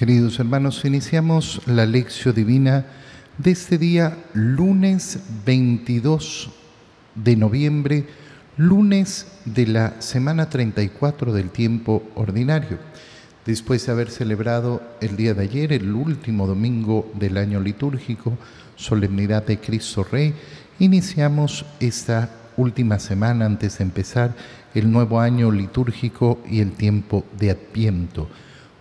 Queridos hermanos, iniciamos la lección divina de este día, lunes 22 de noviembre, lunes de la semana 34 del tiempo ordinario. Después de haber celebrado el día de ayer, el último domingo del año litúrgico, solemnidad de Cristo Rey, iniciamos esta última semana antes de empezar el nuevo año litúrgico y el tiempo de Adviento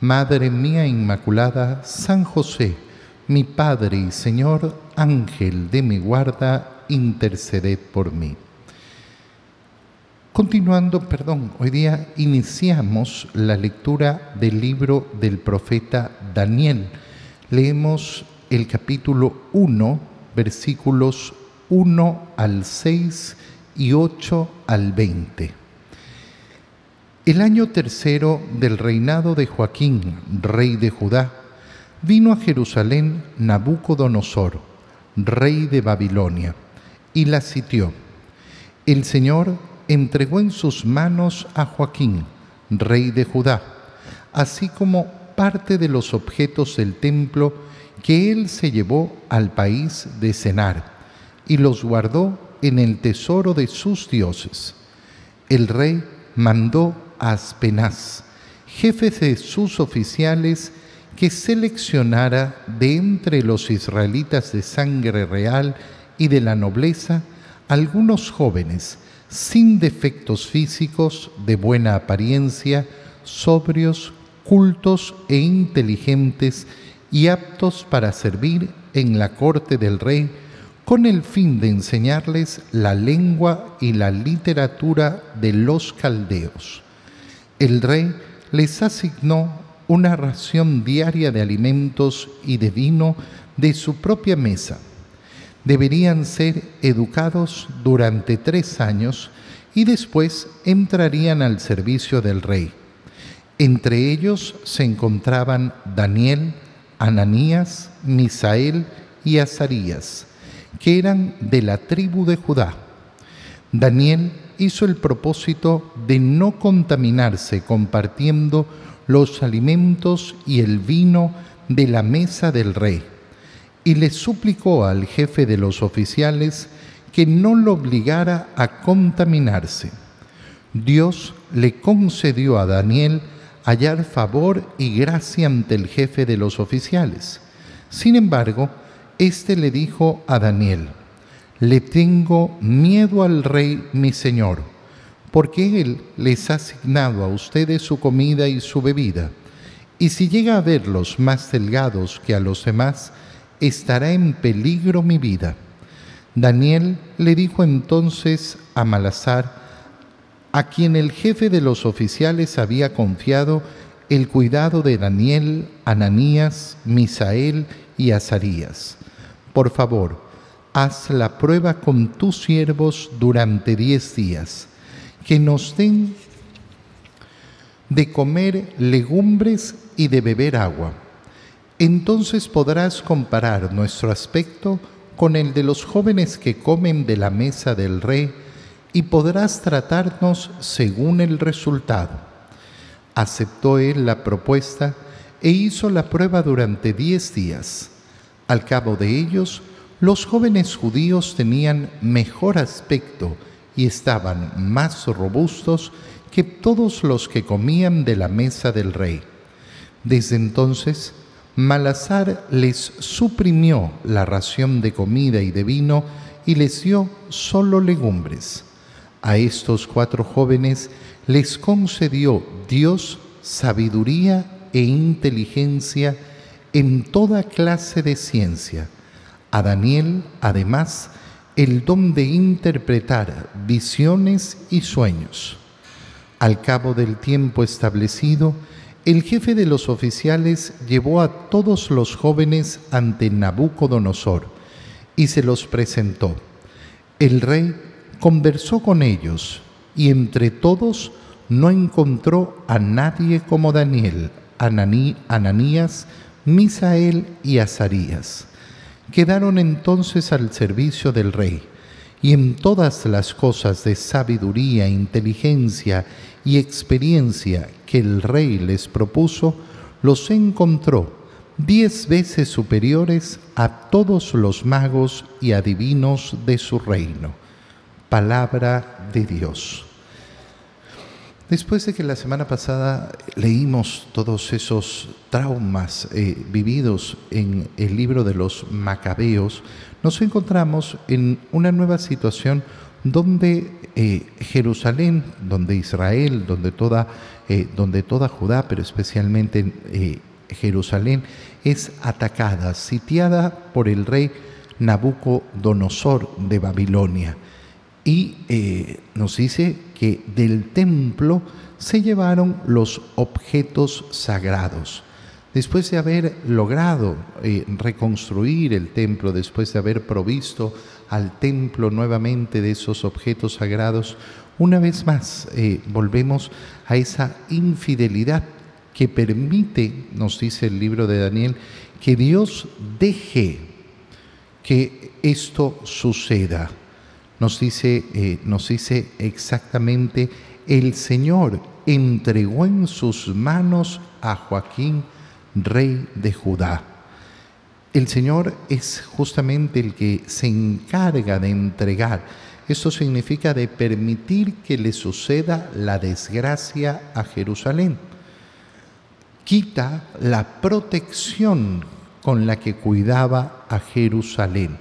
Madre mía Inmaculada, San José, mi Padre y Señor, Ángel de mi guarda, interceded por mí. Continuando, perdón, hoy día iniciamos la lectura del libro del profeta Daniel. Leemos el capítulo 1, versículos 1 al 6 y 8 al 20. El año tercero del reinado de Joaquín, rey de Judá, vino a Jerusalén Nabucodonosor, rey de Babilonia, y la sitió. El Señor entregó en sus manos a Joaquín, rey de Judá, así como parte de los objetos del templo que él se llevó al país de Cenar, y los guardó en el tesoro de sus dioses. El rey mandó Aspenaz, jefe de sus oficiales, que seleccionara de entre los israelitas de sangre real y de la nobleza algunos jóvenes sin defectos físicos, de buena apariencia, sobrios, cultos e inteligentes y aptos para servir en la corte del rey con el fin de enseñarles la lengua y la literatura de los caldeos el rey les asignó una ración diaria de alimentos y de vino de su propia mesa. Deberían ser educados durante tres años y después entrarían al servicio del rey. Entre ellos se encontraban Daniel, Ananías, Misael y Azarías, que eran de la tribu de Judá. Daniel hizo el propósito de no contaminarse compartiendo los alimentos y el vino de la mesa del rey, y le suplicó al jefe de los oficiales que no lo obligara a contaminarse. Dios le concedió a Daniel hallar favor y gracia ante el jefe de los oficiales. Sin embargo, éste le dijo a Daniel, le tengo miedo al rey mi señor, porque él les ha asignado a ustedes su comida y su bebida, y si llega a verlos más delgados que a los demás, estará en peligro mi vida. Daniel le dijo entonces a Malazar, a quien el jefe de los oficiales había confiado el cuidado de Daniel, Ananías, Misael y Azarías. Por favor, haz la prueba con tus siervos durante diez días, que nos den de comer legumbres y de beber agua. Entonces podrás comparar nuestro aspecto con el de los jóvenes que comen de la mesa del rey y podrás tratarnos según el resultado. Aceptó él la propuesta e hizo la prueba durante diez días. Al cabo de ellos, los jóvenes judíos tenían mejor aspecto y estaban más robustos que todos los que comían de la mesa del rey. Desde entonces, Malazar les suprimió la ración de comida y de vino y les dio solo legumbres. A estos cuatro jóvenes les concedió Dios sabiduría e inteligencia en toda clase de ciencia a Daniel, además, el don de interpretar visiones y sueños. Al cabo del tiempo establecido, el jefe de los oficiales llevó a todos los jóvenes ante Nabucodonosor y se los presentó. El rey conversó con ellos y entre todos no encontró a nadie como Daniel, Ananías, Misael y Azarías. Quedaron entonces al servicio del rey y en todas las cosas de sabiduría, inteligencia y experiencia que el rey les propuso, los encontró diez veces superiores a todos los magos y adivinos de su reino. Palabra de Dios. Después de que la semana pasada leímos todos esos traumas eh, vividos en el libro de los macabeos, nos encontramos en una nueva situación donde eh, Jerusalén, donde Israel, donde toda, eh, donde toda Judá, pero especialmente Jerusalén, es atacada, sitiada por el rey Nabucodonosor de Babilonia. Y nos dice que del templo se llevaron los objetos sagrados. Después de haber logrado eh, reconstruir el templo, después de haber provisto al templo nuevamente de esos objetos sagrados, una vez más eh, volvemos a esa infidelidad que permite, nos dice el libro de Daniel, que Dios deje que esto suceda nos dice, eh, nos dice exactamente, el Señor entregó en sus manos a Joaquín, rey de Judá. El Señor es justamente el que se encarga de entregar. Esto significa de permitir que le suceda la desgracia a Jerusalén. Quita la protección con la que cuidaba a Jerusalén.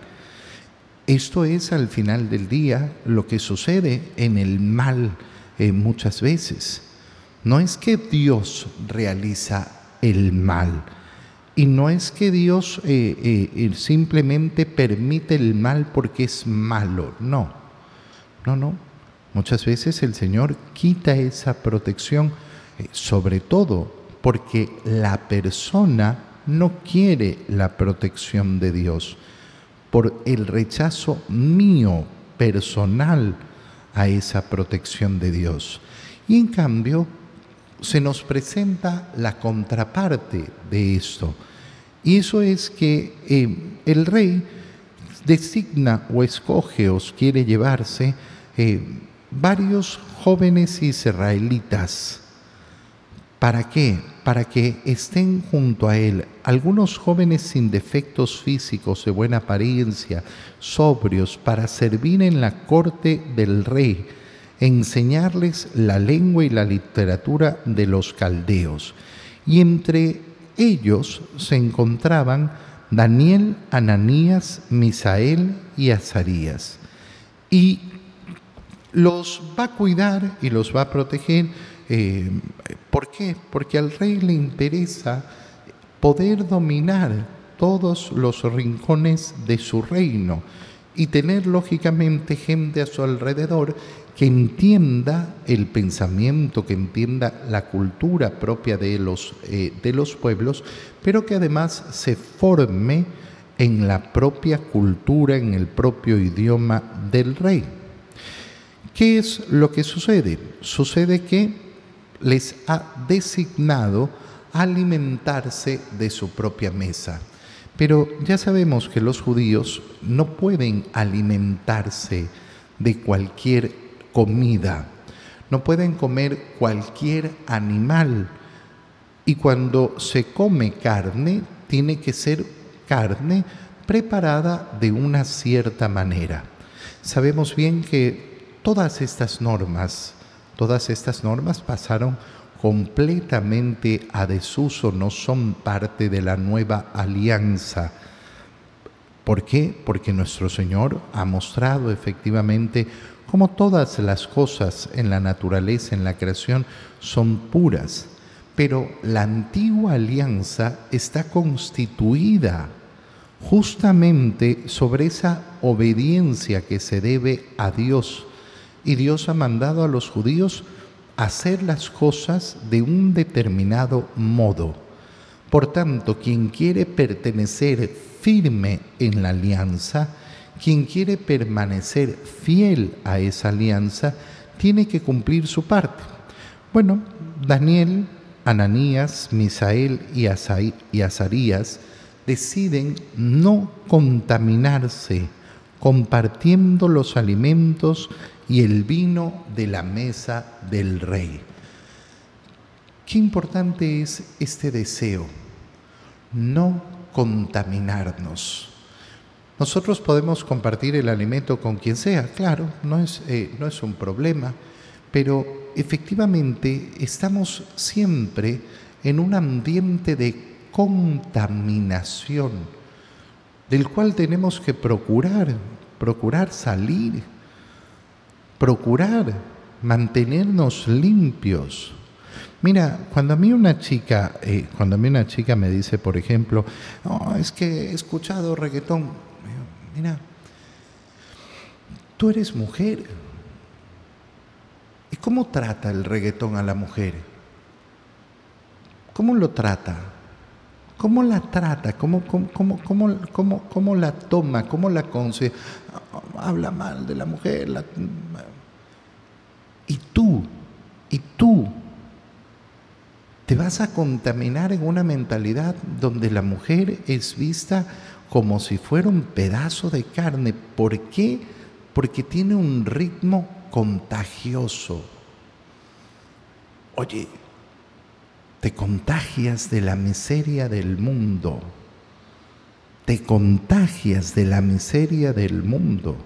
Esto es al final del día lo que sucede en el mal eh, muchas veces. No es que Dios realiza el mal y no es que Dios eh, eh, simplemente permite el mal porque es malo, no, no, no. Muchas veces el Señor quita esa protección, sobre todo porque la persona no quiere la protección de Dios por el rechazo mío personal a esa protección de Dios. Y en cambio, se nos presenta la contraparte de esto. Y eso es que eh, el rey designa o escoge o quiere llevarse eh, varios jóvenes israelitas. ¿Para qué? para que estén junto a él algunos jóvenes sin defectos físicos de buena apariencia, sobrios, para servir en la corte del rey, enseñarles la lengua y la literatura de los caldeos. Y entre ellos se encontraban Daniel, Ananías, Misael y Azarías. Y los va a cuidar y los va a proteger eh, ¿Por qué? Porque al rey le interesa poder dominar todos los rincones de su reino y tener lógicamente gente a su alrededor que entienda el pensamiento, que entienda la cultura propia de los, eh, de los pueblos, pero que además se forme en la propia cultura, en el propio idioma del rey. ¿Qué es lo que sucede? Sucede que les ha designado alimentarse de su propia mesa. Pero ya sabemos que los judíos no pueden alimentarse de cualquier comida, no pueden comer cualquier animal. Y cuando se come carne, tiene que ser carne preparada de una cierta manera. Sabemos bien que todas estas normas Todas estas normas pasaron completamente a desuso, no son parte de la nueva alianza. ¿Por qué? Porque nuestro Señor ha mostrado efectivamente cómo todas las cosas en la naturaleza, en la creación, son puras. Pero la antigua alianza está constituida justamente sobre esa obediencia que se debe a Dios y Dios ha mandado a los judíos hacer las cosas de un determinado modo. Por tanto, quien quiere pertenecer firme en la alianza, quien quiere permanecer fiel a esa alianza, tiene que cumplir su parte. Bueno, Daniel, Ananías, Misael y, Azarías deciden no contaminarse compartiendo los alimentos y el vino de la mesa del rey. Qué importante es este deseo, no contaminarnos. Nosotros podemos compartir el alimento con quien sea, claro, no es, eh, no es un problema, pero efectivamente estamos siempre en un ambiente de contaminación, del cual tenemos que procurar, procurar salir, procurar mantenernos limpios. Mira, cuando a mí una chica, eh, cuando a mí una chica me dice, por ejemplo, es que he escuchado reggaetón, mira, tú eres mujer. ¿Y cómo trata el reggaetón a la mujer? ¿Cómo lo trata? ¿Cómo la trata? ¿Cómo, cómo, cómo, cómo la toma? ¿Cómo la conoce? Habla mal de la mujer. Y tú, te vas a contaminar en una mentalidad donde la mujer es vista como si fuera un pedazo de carne. ¿Por qué? Porque tiene un ritmo contagioso. Oye, te contagias de la miseria del mundo. Te contagias de la miseria del mundo.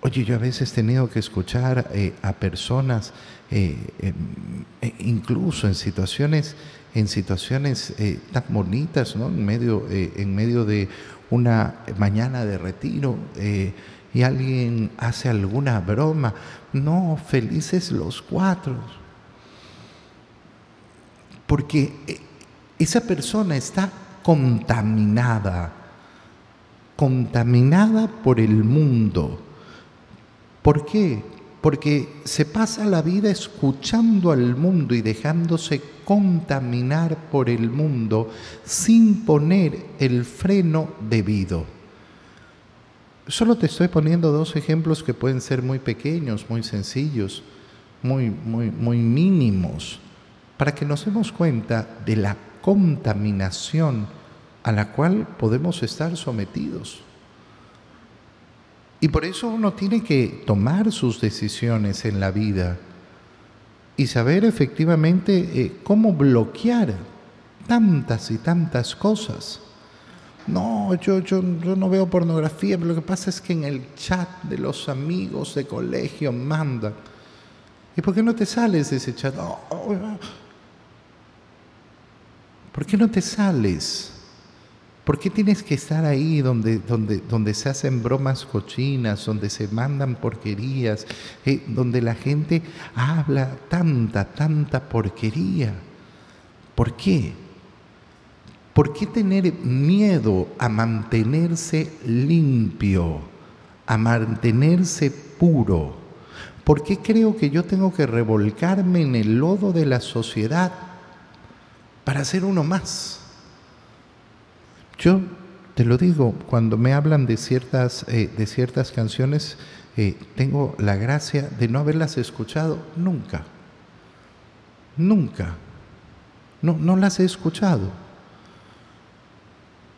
Oye, yo a veces he tenido que escuchar eh, a personas, eh, eh, incluso en situaciones, en situaciones tan bonitas, ¿no? En medio, en medio de una mañana de retiro y alguien hace alguna broma. No, felices los cuatro. Porque esa persona está contaminada, contaminada por el mundo ¿Por qué? Porque se pasa la vida escuchando al mundo y dejándose contaminar por el mundo sin poner el freno debido. Solo te estoy poniendo dos ejemplos que pueden ser muy pequeños, muy sencillos, muy, muy, muy mínimos, para que nos demos cuenta de la contaminación a la cual podemos estar sometidos. Y por eso uno tiene que tomar sus decisiones en la vida y saber efectivamente eh, cómo bloquear tantas y tantas cosas. No, yo, yo, yo, no veo pornografía, pero lo que pasa es que en el chat de los amigos de colegio mandan. ¿Y por qué no te sales de ese chat? Oh, oh, oh. ¿Por qué no te sales? ¿Por qué tienes que estar ahí donde, donde, donde se hacen bromas cochinas, donde se mandan porquerías, eh, donde la gente habla tanta, tanta porquería? ¿Por qué? ¿Por qué tener miedo a mantenerse limpio, a mantenerse puro? ¿Por qué creo que yo tengo que revolcarme en el lodo de la sociedad para ser uno más? Yo te lo digo, cuando me hablan de ciertas, eh, de ciertas canciones, eh, tengo la gracia de no haberlas escuchado nunca. Nunca. No, no las he escuchado.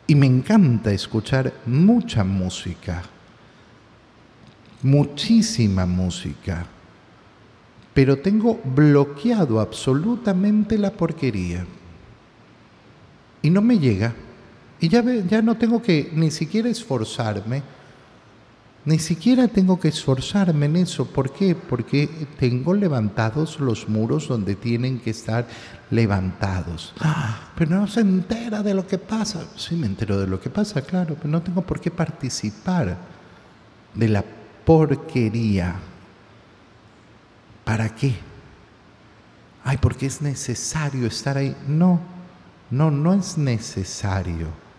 Y me encanta escuchar mucha música, muchísima música, pero tengo bloqueado absolutamente la porquería. Y no me llega. Y ya, ya no tengo que ni siquiera esforzarme, ni siquiera tengo que esforzarme en eso. ¿Por qué? Porque tengo levantados los muros donde tienen que estar levantados. Ah, pero no se entera de lo que pasa. Sí, me entero de lo que pasa, claro, pero no tengo por qué participar de la porquería. ¿Para qué? Ay, porque es necesario estar ahí. No, no, no es necesario.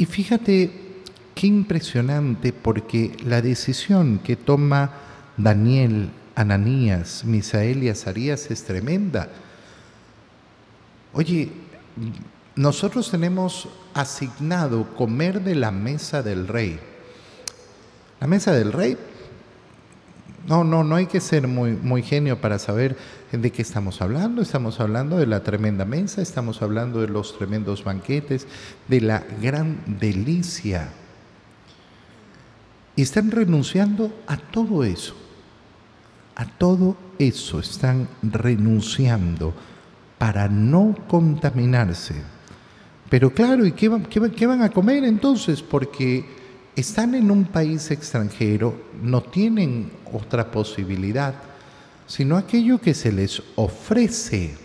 Y fíjate qué impresionante porque la decisión que toma Daniel, Ananías, Misael y Azarías es tremenda. Oye, nosotros tenemos asignado comer de la mesa del rey. La mesa del rey, no, no, no hay que ser muy, muy genio para saber de qué estamos hablando. Estamos hablando de la tremenda mesa, estamos hablando de los tremendos banquetes, de la gran delicia. Y están renunciando a todo eso. A todo eso están renunciando para no contaminarse. Pero claro, ¿y qué, van a comer entonces? Porque están en un país extranjero, no tienen otra posibilidad, sino aquello que se les ofrece.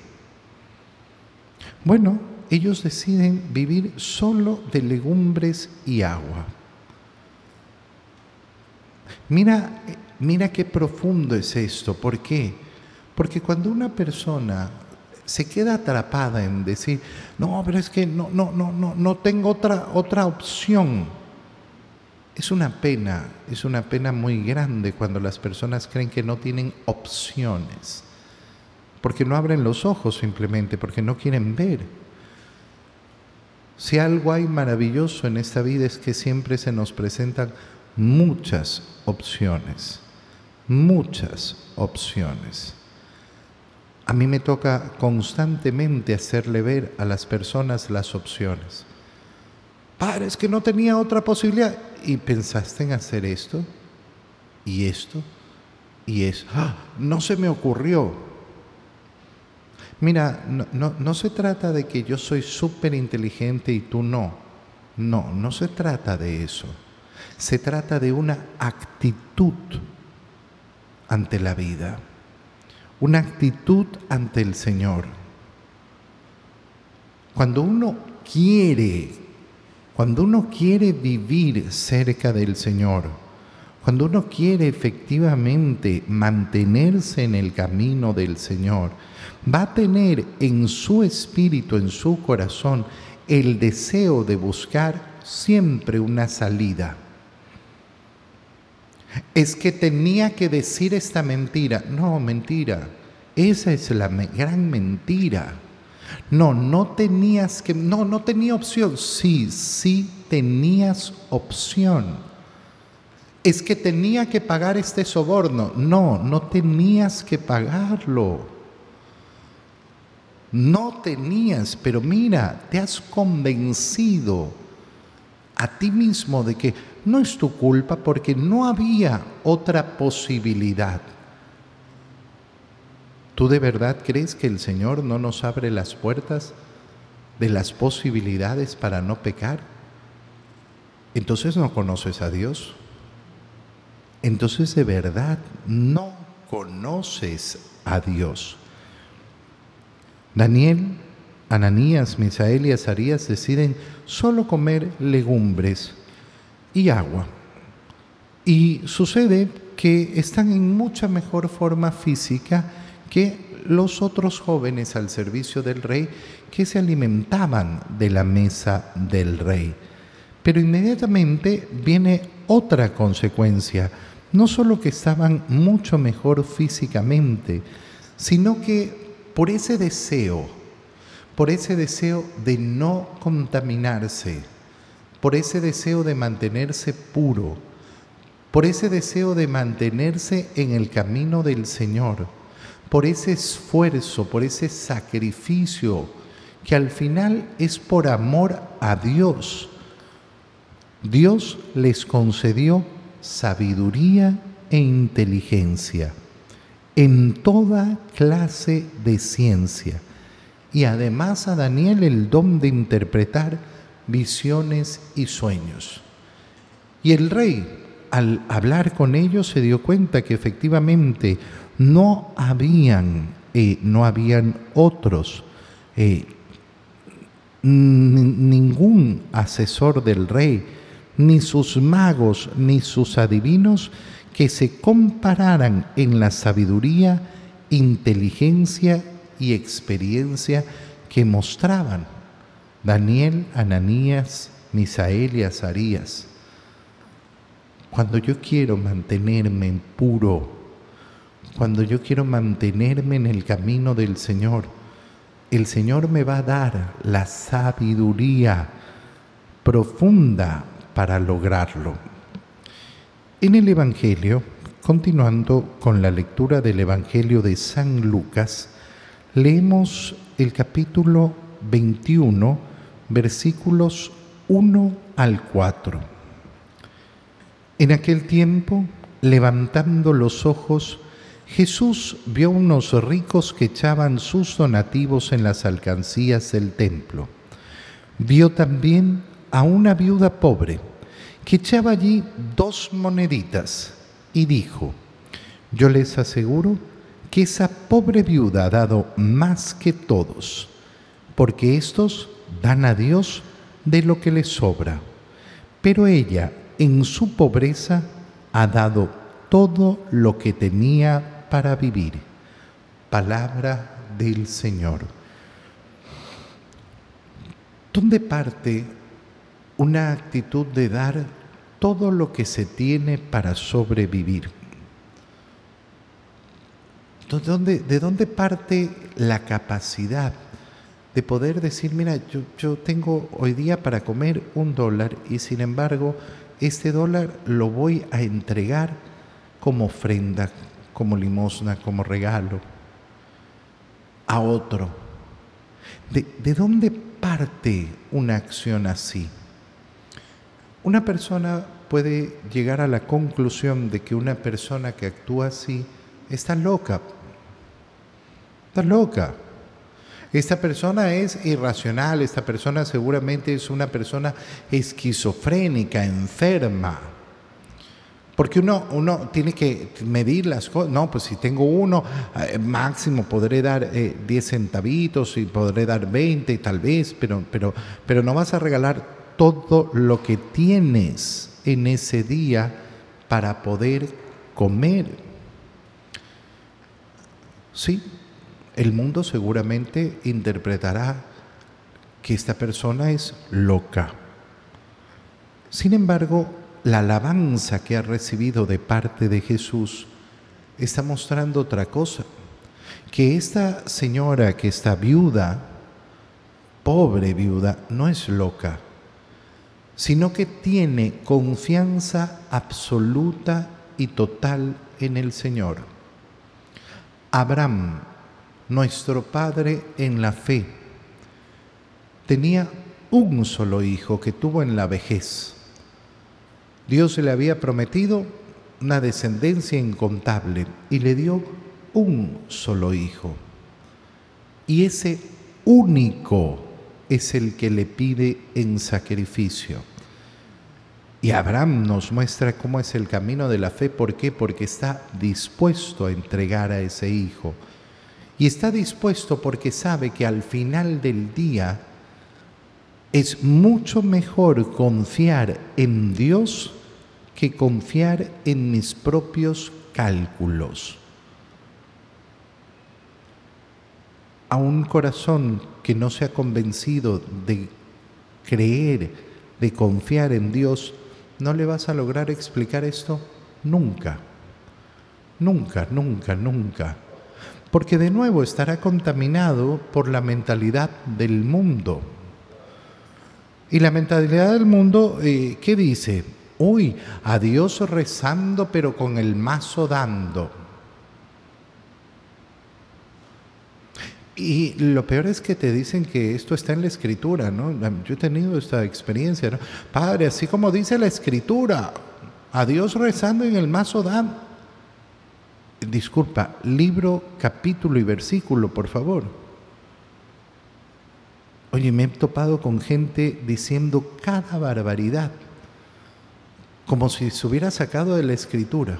Bueno, ellos deciden vivir solo de legumbres y agua. Mira, mira qué profundo es esto. ¿Por qué? Porque cuando una persona se queda atrapada en decir, no, pero es que no, no, no, no, no tengo otra, otra opción. Es una pena, es una pena muy grande cuando las personas creen que no tienen opciones, porque no abren los ojos simplemente, porque no quieren ver. Si algo hay maravilloso en esta vida es que siempre se nos presentan muchas opciones, muchas opciones. A mí me toca constantemente hacerle ver a las personas las opciones. Padre, es que no tenía otra posibilidad. ¿Y pensaste en hacer esto? ¿Y esto? ¿Y eso? ¡Ah! No se me ocurrió. Mira, no, no se trata de que yo soy súper inteligente y tú no. No, no se trata de eso. Se trata de una actitud ante la vida una actitud ante el Señor. Cuando uno quiere, cuando uno quiere vivir cerca del Señor, cuando uno quiere efectivamente mantenerse en el camino del Señor, va a tener en su espíritu, en su corazón, el deseo de buscar siempre una salida es que tenía que decir esta mentira. No, mentira. Esa es la gran mentira. No, no tenías que, no, no tenía opción. Sí, sí tenías opción. Es que tenía que pagar este soborno. No, no tenías que pagarlo. No tenías, pero mira, te has convencido a ti mismo de que no es tu culpa porque no había otra posibilidad. ¿Tú de verdad crees que el Señor no nos abre las puertas de las posibilidades para no pecar? Entonces no conoces a Dios. Entonces de verdad no conoces a Dios. Daniel, Ananías, Misael y Azarías deciden solo comer legumbres y agua. Y sucede que están en mucha mejor forma física que los otros jóvenes al servicio del rey que se alimentaban de la mesa del rey. Pero inmediatamente viene otra consecuencia, no solo que estaban mucho mejor físicamente, sino que por ese deseo, por ese deseo de no contaminarse, por ese deseo de mantenerse puro, por ese deseo de mantenerse en el camino del Señor, por ese esfuerzo, por ese sacrificio, que al final es por amor a Dios. Dios les concedió sabiduría e inteligencia en toda clase de ciencia y además a Daniel el don de interpretar visiones y sueños. Y el rey, al hablar con ellos, se dio cuenta que efectivamente no habían, eh, no habían otros, eh, ningún asesor del rey, ni sus magos, ni sus adivinos, que se compararan en la sabiduría, inteligencia y experiencia que mostraban Daniel, Ananías, Misael y Azarías. Cuando yo quiero mantenerme puro, cuando yo quiero mantenerme en el camino del Señor, el Señor me va a dar la sabiduría profunda para lograrlo. En el Evangelio, continuando con la lectura del Evangelio de San Lucas, leemos el capítulo 21, versículos 1 al 4. En aquel tiempo, levantando los ojos, Jesús vio unos ricos que echaban sus donativos en las alcancías del templo. Vio también a una viuda pobre que echaba allí dos moneditas y dijo, yo les aseguro que esa pobre viuda ha dado más que todos, porque estos dan a Dios de lo que les sobra, pero ella en su pobreza ha dado todo lo que tenía para vivir. Palabra del Señor. ¿Dónde parte una actitud de dar todo lo que se tiene para sobrevivir? ¿De dónde, de dónde parte la capacidad de poder decir, mira, yo, yo tengo hoy día para comer un dólar y sin embargo este dólar lo voy a entregar como ofrenda, como limosna, como regalo a otro. ¿De, dónde parte una acción así? Una persona puede llegar a la conclusión de que una persona que actúa así está loca. Está loca. Esta persona es irracional, esta persona seguramente es una persona esquizofrénica, enferma. Porque uno, uno tiene que medir las cosas. No, pues si tengo uno, eh, máximo podré dar 10 eh, centavitos y podré dar 20 tal vez, pero, pero, pero no vas a regalar todo lo que tienes en ese día para poder comer. Sí, el mundo seguramente interpretará que esta persona es loca. Sin embargo, la alabanza que ha recibido de parte de Jesús está mostrando otra cosa, que esta señora que está viuda, pobre viuda, no es loca, sino que tiene confianza absoluta y total en el Señor. Abraham, nuestro padre en la fe, tenía un solo hijo que tuvo en la vejez Dios le había prometido una descendencia incontable y le dio un solo hijo. Y ese único es el que le pide en sacrificio. Y Abraham nos muestra cómo es el camino de la fe. ¿Por qué? Porque está dispuesto a entregar a ese hijo. Y está dispuesto porque sabe que al final del día es mucho mejor confiar en Dios que confiar en mis propios cálculos. A un corazón que no se ha convencido de creer, de confiar en Dios, no le vas a lograr explicar esto nunca. Nunca, nunca, nunca porque de nuevo estará contaminado por la mentalidad del mundo. Y la mentalidad del mundo, eh, ¿qué dice? Uy, a Dios rezando pero con el mazo dando. Y lo peor es que te dicen que esto está en la escritura, ¿no? Yo he tenido esta experiencia, ¿no? Padre, así como dice la escritura, a Dios rezando en el mazo dando. Disculpa, libro, capítulo y versículo, por favor. Oye, me he topado con gente diciendo cada barbaridad, como si se hubiera sacado de la escritura.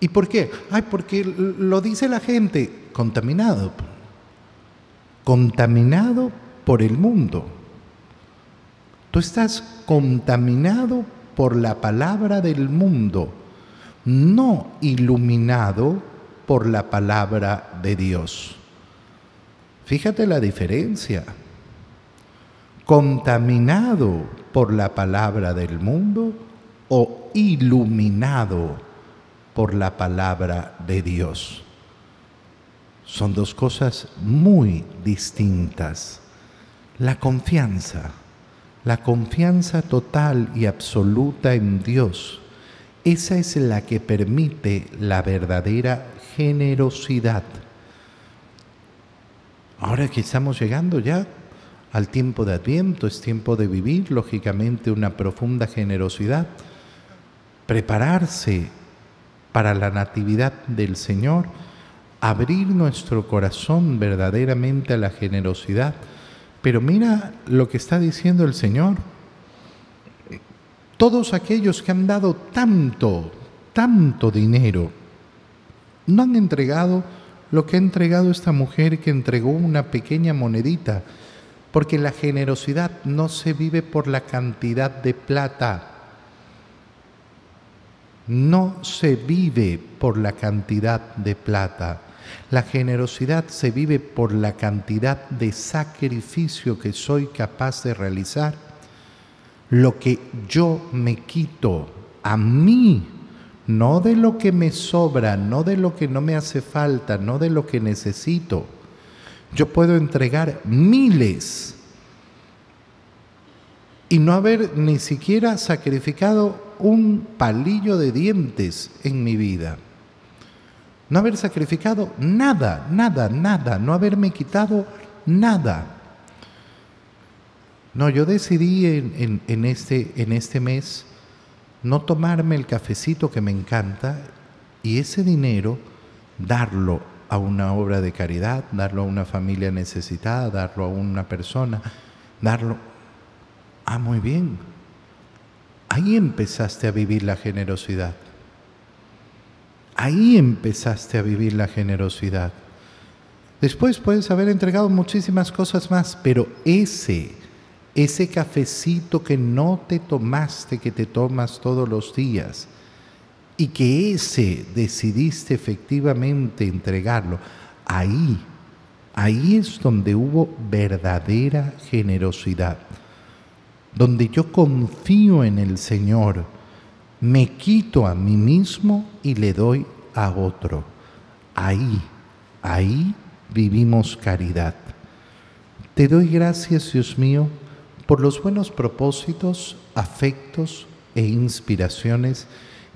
¿Y por qué? Ay, porque lo dice la gente, contaminado. Contaminado por el mundo. Tú estás contaminado por la palabra del mundo no iluminado por la palabra de Dios. Fíjate la diferencia. Contaminado por la palabra del mundo o iluminado por la palabra de Dios. Son dos cosas muy distintas. La confianza, la confianza total y absoluta en Dios, esa es la que permite la verdadera generosidad. Ahora que estamos llegando ya al tiempo de Adviento, es tiempo de vivir, lógicamente, una profunda generosidad, prepararse para la natividad del Señor, abrir nuestro corazón verdaderamente a la generosidad. Pero mira lo que está diciendo el Señor. Todos aquellos que han dado tanto, tanto dinero, no han entregado lo que ha entregado esta mujer que entregó una pequeña monedita porque la generosidad no se vive por la cantidad de plata, no se vive por la cantidad de plata. La generosidad se vive por la cantidad de sacrificio que soy capaz de realizar. Lo que yo me quito a mí, no de lo que me sobra, no de lo que no me hace falta, no de lo que necesito yo puedo entregar miles y no haber ni siquiera sacrificado un palillo de dientes en mi vida. No haber sacrificado nada, nada, nada, no haberme quitado nada. No, yo decidí en, este, en este mes no tomarme el cafecito que me encanta y ese dinero darlo a una obra de caridad, darlo a una familia necesitada, darlo a una persona, darlo... Ah, muy bien. Ahí empezaste a vivir la generosidad. Ahí empezaste a vivir la generosidad. Después puedes haber entregado muchísimas cosas más, pero ese, ese cafecito que no te tomaste, que te tomas todos los días, y que ese decidiste efectivamente entregarlo, ahí, ahí es donde hubo verdadera generosidad, donde yo confío en el Señor, me quito a mí mismo y le doy a otro. Ahí, ahí vivimos caridad. Te doy gracias, Dios mío, por los buenos propósitos, afectos e inspiraciones